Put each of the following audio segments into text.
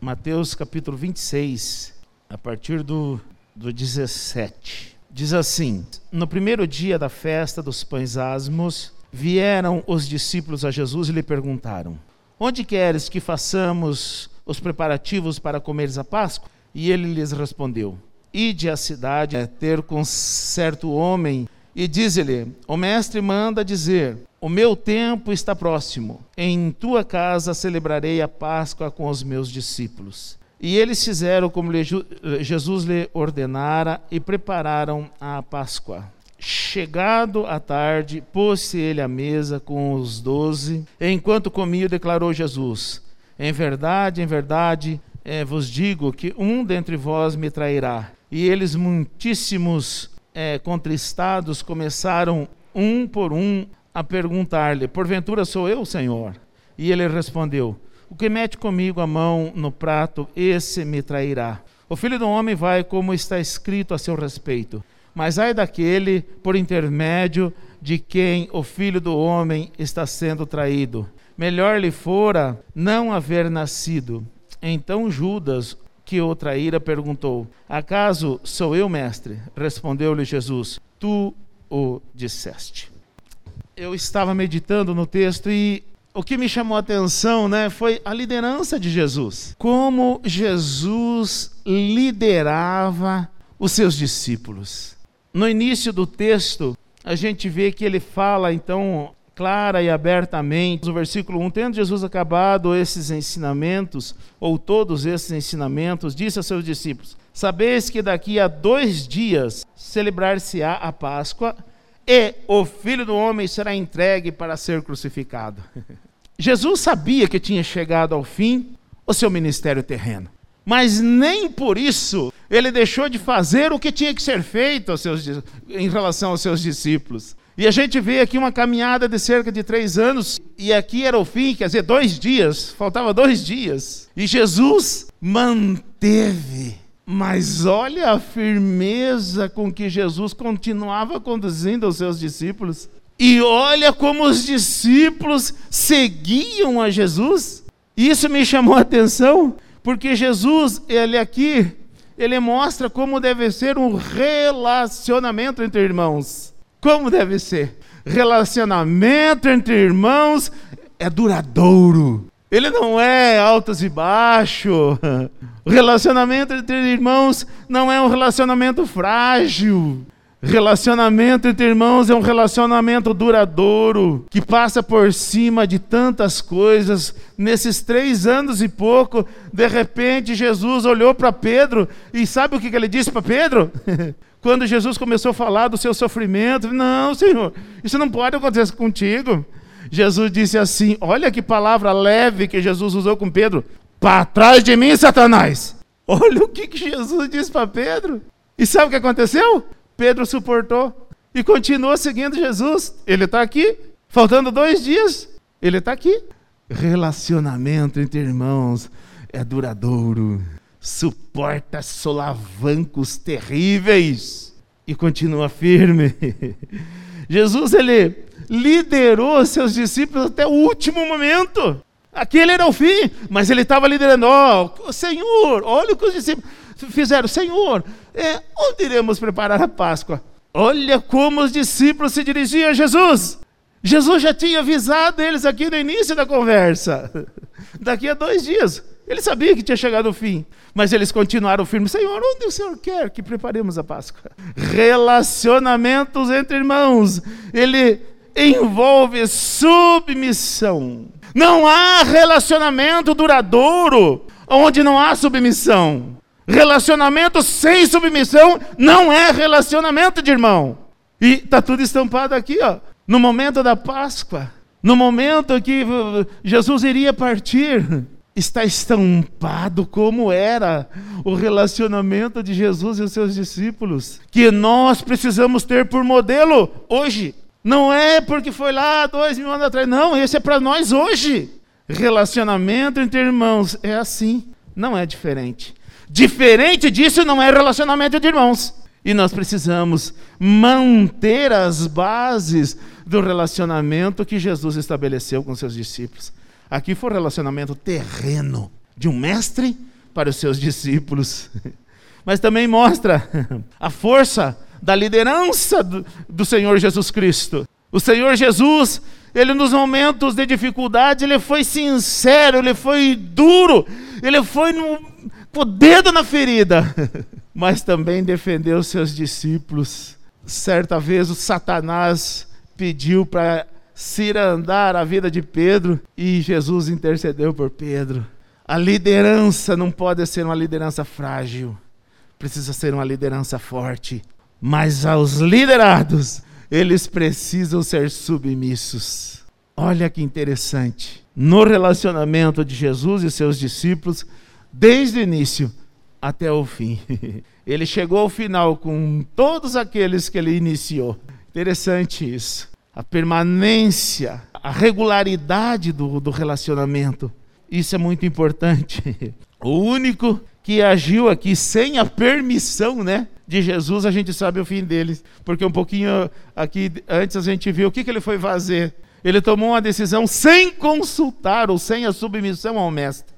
Mateus capítulo 26, a partir do, do 17. Diz assim: No primeiro dia da festa dos pães asmos, vieram os discípulos a Jesus e lhe perguntaram: Onde queres que façamos os preparativos para comeres a Páscoa? E ele lhes respondeu: Ide à cidade a ter com certo homem e diz-lhe: O mestre manda dizer: O meu tempo está próximo. Em tua casa celebrarei a Páscoa com os meus discípulos. E eles fizeram como Jesus lhe ordenara e prepararam a Páscoa. Chegado a tarde, pôs-se ele à mesa com os doze. Enquanto comia, declarou Jesus: Em verdade, em verdade, é, vos digo que um dentre vós me trairá. E eles, muitíssimos é, contristados, começaram um por um a perguntar-lhe: Porventura sou eu, Senhor? E ele respondeu: O que mete comigo a mão no prato, esse me trairá. O filho do homem vai como está escrito a seu respeito. Mas ai daquele por intermédio de quem o filho do homem está sendo traído. Melhor lhe fora não haver nascido. Então Judas, que o traíra, perguntou: Acaso sou eu, mestre? Respondeu-lhe Jesus: Tu o disseste. Eu estava meditando no texto e o que me chamou a atenção né, foi a liderança de Jesus. Como Jesus liderava os seus discípulos. No início do texto, a gente vê que ele fala então clara e abertamente. No versículo 1, tendo Jesus acabado esses ensinamentos, ou todos esses ensinamentos, disse a seus discípulos: Sabeis que daqui a dois dias celebrar-se-á a Páscoa, e o filho do homem será entregue para ser crucificado. Jesus sabia que tinha chegado ao fim o seu ministério terreno. Mas nem por isso ele deixou de fazer o que tinha que ser feito seus, em relação aos seus discípulos. E a gente vê aqui uma caminhada de cerca de três anos, e aqui era o fim, quer dizer, dois dias, faltava dois dias. E Jesus manteve. Mas olha a firmeza com que Jesus continuava conduzindo os seus discípulos. E olha como os discípulos seguiam a Jesus. Isso me chamou a atenção, porque Jesus, ele aqui, ele mostra como deve ser um relacionamento entre irmãos. Como deve ser? Relacionamento entre irmãos é duradouro. Ele não é altos e baixos. Relacionamento entre irmãos não é um relacionamento frágil. Relacionamento entre irmãos é um relacionamento duradouro, que passa por cima de tantas coisas. Nesses três anos e pouco, de repente, Jesus olhou para Pedro e sabe o que ele disse para Pedro? Quando Jesus começou a falar do seu sofrimento, não, Senhor, isso não pode acontecer contigo. Jesus disse assim: Olha que palavra leve que Jesus usou com Pedro. Para trás de mim, Satanás. Olha o que, que Jesus disse para Pedro. E sabe o que aconteceu? Pedro suportou e continuou seguindo Jesus. Ele está aqui, faltando dois dias, ele está aqui. Relacionamento entre irmãos é duradouro suporta solavancos terríveis e continua firme. Jesus ele liderou seus discípulos até o último momento. Aquele era o fim, mas ele estava liderando. Oh, Senhor, olha o que os discípulos fizeram. Senhor, é, onde iremos preparar a Páscoa? Olha como os discípulos se dirigiam a Jesus. Jesus já tinha avisado eles aqui no início da conversa. Daqui a dois dias. Ele sabia que tinha chegado o fim. Mas eles continuaram firmes. Senhor, onde o Senhor quer que preparemos a Páscoa? Relacionamentos entre irmãos. Ele envolve submissão. Não há relacionamento duradouro onde não há submissão. Relacionamento sem submissão não é relacionamento de irmão. E está tudo estampado aqui, ó, no momento da Páscoa, no momento que Jesus iria partir está estampado como era o relacionamento de Jesus e os seus discípulos, que nós precisamos ter por modelo hoje. Não é porque foi lá dois mil anos atrás, não, esse é para nós hoje. Relacionamento entre irmãos é assim, não é diferente. Diferente disso não é relacionamento de irmãos. E nós precisamos manter as bases do relacionamento que Jesus estabeleceu com seus discípulos. Aqui foi o relacionamento terreno de um mestre para os seus discípulos, mas também mostra a força da liderança do, Senhor Jesus Cristo. O Senhor Jesus, ele nos momentos de dificuldade, ele foi sincero, ele foi duro, ele foi no, com o dedo na ferida, mas também defendeu seus discípulos. Certa vez o Satanás pediu para cirandar a vida de Pedro e Jesus intercedeu por Pedro. A liderança não pode ser uma liderança frágil, precisa ser uma liderança forte. Mas aos liderados, eles precisam ser submissos. Olha que interessante. No relacionamento de Jesus e seus discípulos, desde o início até o fim. Ele chegou ao final com todos aqueles que ele iniciou. Interessante isso. A permanência, a regularidade do, do relacionamento. Isso é muito importante. O único que agiu aqui sem a permissão, né, de Jesus, a gente sabe o fim dele, porque um pouquinho aqui antes a gente viu o que, que ele foi fazer. Ele tomou uma decisão sem consultar ou sem a submissão ao mestre.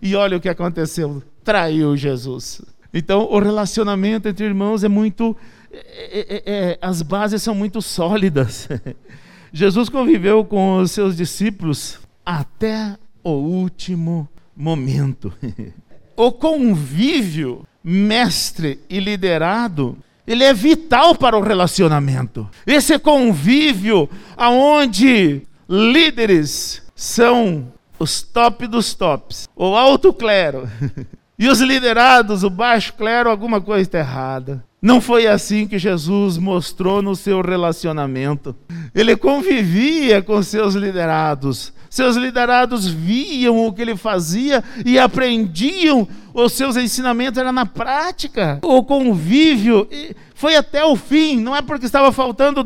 E olha o que aconteceu: traiu Jesus. Então, o relacionamento entre irmãos é muito. É, é, é, as bases são muito sólidas. Jesus conviveu com os seus discípulos até o último momento. o convívio mestre e liderado, ele é vital para o relacionamento. Esse convívio aonde líderes são os top dos tops, o alto clero, e os liderados, o baixo clero, alguma coisa está errada. Não foi assim que Jesus mostrou no seu relacionamento. Ele convivia com seus liderados. Seus liderados viam o que ele fazia e aprendiam. Os seus ensinamentos eram na prática. O convívio foi até o fim. Não é porque estava faltando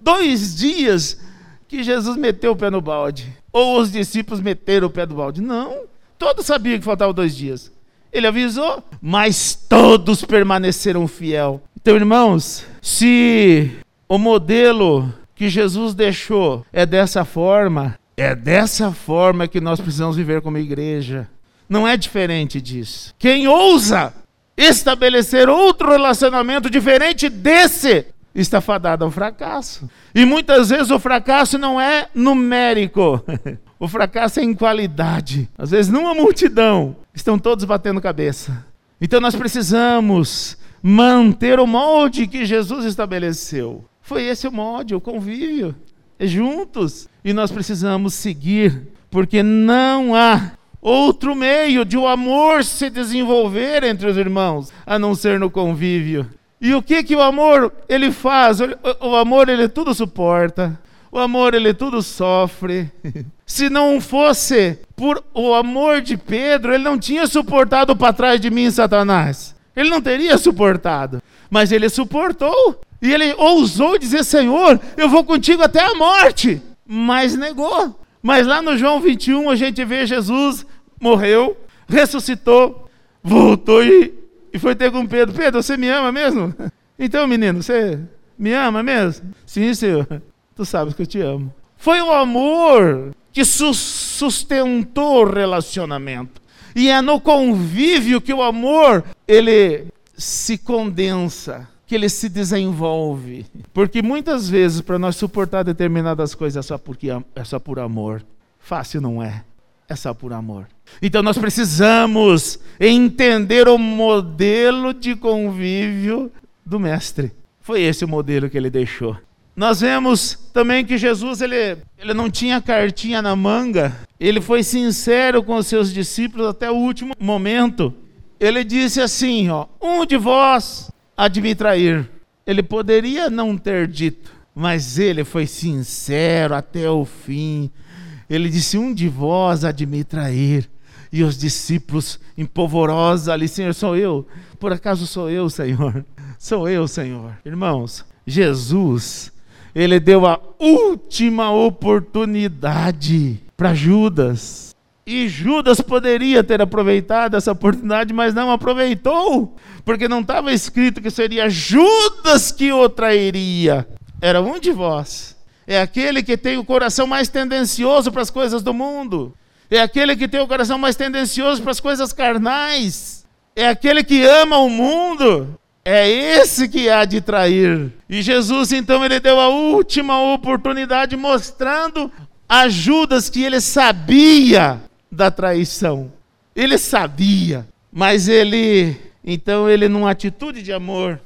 dois dias que Jesus meteu o pé no balde. Ou os discípulos meteram o pé do balde. Não. Todos sabiam que faltavam dois dias. Ele avisou, mas todos permaneceram fiel. Então, irmãos, se o modelo que Jesus deixou é dessa forma, é dessa forma que nós precisamos viver como igreja. Não é diferente disso. Quem ousa estabelecer outro relacionamento diferente desse está fadado ao fracasso. E muitas vezes o fracasso não é numérico. O fracasso é em qualidade. Às vezes, numa multidão, estão todos batendo cabeça. Então, nós precisamos manter o molde que Jesus estabeleceu. Foi esse o molde, o convívio. É juntos. E nós precisamos seguir, porque não há outro meio de o amor se desenvolver entre os irmãos, a não ser no convívio. E o que que o amor ele faz? O amor ele tudo suporta. O amor ele tudo sofre. Se não fosse por o amor de Pedro, ele não tinha suportado para trás de mim, Satanás. Ele não teria suportado. Mas ele suportou. E ele ousou dizer: Senhor, eu vou contigo até a morte. Mas negou. Mas lá no João 21 a gente vê Jesus morreu, ressuscitou, voltou e, e foi ter com Pedro. Pedro, você me ama mesmo? Então, menino, você me ama mesmo? Sim, Senhor. Tu sabes que eu te amo. Foi o amor que sustentou o relacionamento. E é no convívio que o amor ele se condensa, que ele se desenvolve. Porque muitas vezes para nós suportar determinadas coisas é só porque é só por amor. Fácil não é. É só por amor. Então nós precisamos entender o modelo de convívio do mestre. Foi esse o modelo que ele deixou. Nós vemos também que Jesus ele, ele não tinha cartinha na manga, ele foi sincero com os seus discípulos até o último momento. Ele disse assim: ó, um de vós há de me trair. Ele poderia não ter dito, mas ele foi sincero até o fim. Ele disse: Um de vós há de me trair. E os discípulos empolvorosos ali, Senhor, sou eu. Por acaso sou eu, Senhor? Sou eu, Senhor. Irmãos, Jesus ele deu a última oportunidade para Judas. E Judas poderia ter aproveitado essa oportunidade, mas não aproveitou, porque não estava escrito que seria Judas que o trairia. Era um de vós. É aquele que tem o coração mais tendencioso para as coisas do mundo. é aquele que tem o coração mais tendencioso para as coisas carnais, é aquele que ama o mundo, é esse que há de trair. E Jesus, então, ele deu a última oportunidade, mostrando a Judas que ele sabia da traição. Ele sabia, mas ele, então, ele, numa atitude de amor,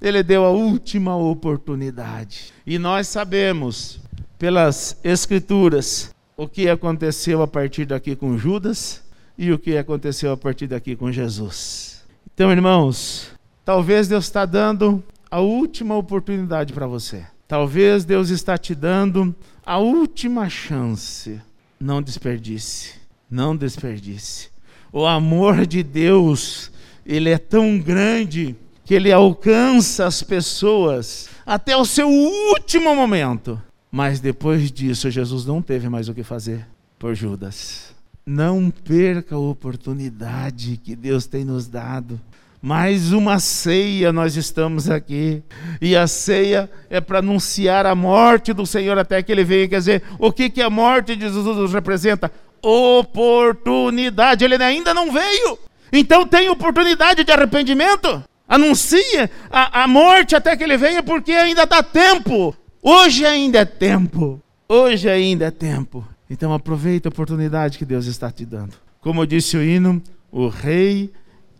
ele deu a última oportunidade. E nós sabemos, pelas Escrituras, o que aconteceu a partir daqui com Judas e o que aconteceu a partir daqui com Jesus. Então, irmãos, talvez Deus está dando a última oportunidade para você. Talvez Deus está te dando a última chance. Não desperdice. Não desperdice. O amor de Deus, ele é tão grande que ele alcança as pessoas até o seu último momento. Mas depois disso, Jesus não teve mais o que fazer por Judas. Não perca a oportunidade que Deus tem nos dado. Mais uma ceia nós estamos aqui. E a ceia é para anunciar a morte do Senhor até que ele venha. Quer dizer, o que, que a morte de Jesus representa? Oportunidade. Ele ainda não veio. Então tem oportunidade de arrependimento. Anuncia a, a morte até que ele venha, porque ainda dá tempo. Hoje ainda é tempo. Hoje ainda é tempo. Então aproveita a oportunidade que Deus está te dando. Como disse o hino, o rei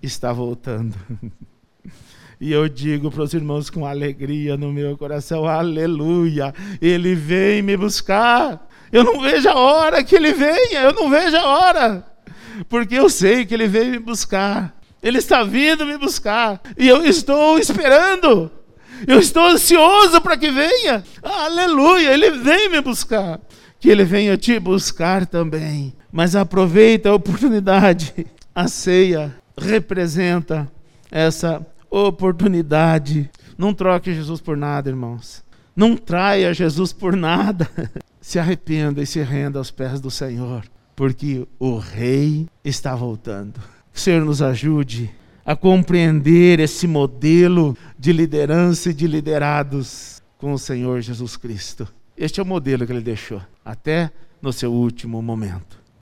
está voltando. E eu digo para os irmãos com alegria no meu coração: Aleluia! Ele vem me buscar. Eu não vejo a hora que ele venha, eu não vejo a hora, porque eu sei que ele veio me buscar. Ele está vindo me buscar e eu estou esperando. Eu estou ansioso para que venha. Aleluia, ele vem me buscar. Que ele venha te buscar também. Mas aproveita a oportunidade. A ceia representa essa oportunidade. Não troque Jesus por nada, irmãos. Não traia Jesus por nada. Se arrependa e se renda aos pés do Senhor, porque o Rei está voltando. Que o Senhor nos ajude a compreender esse modelo de liderança e de liderados com o Senhor Jesus Cristo. Este é o modelo que ele deixou, até no seu último momento.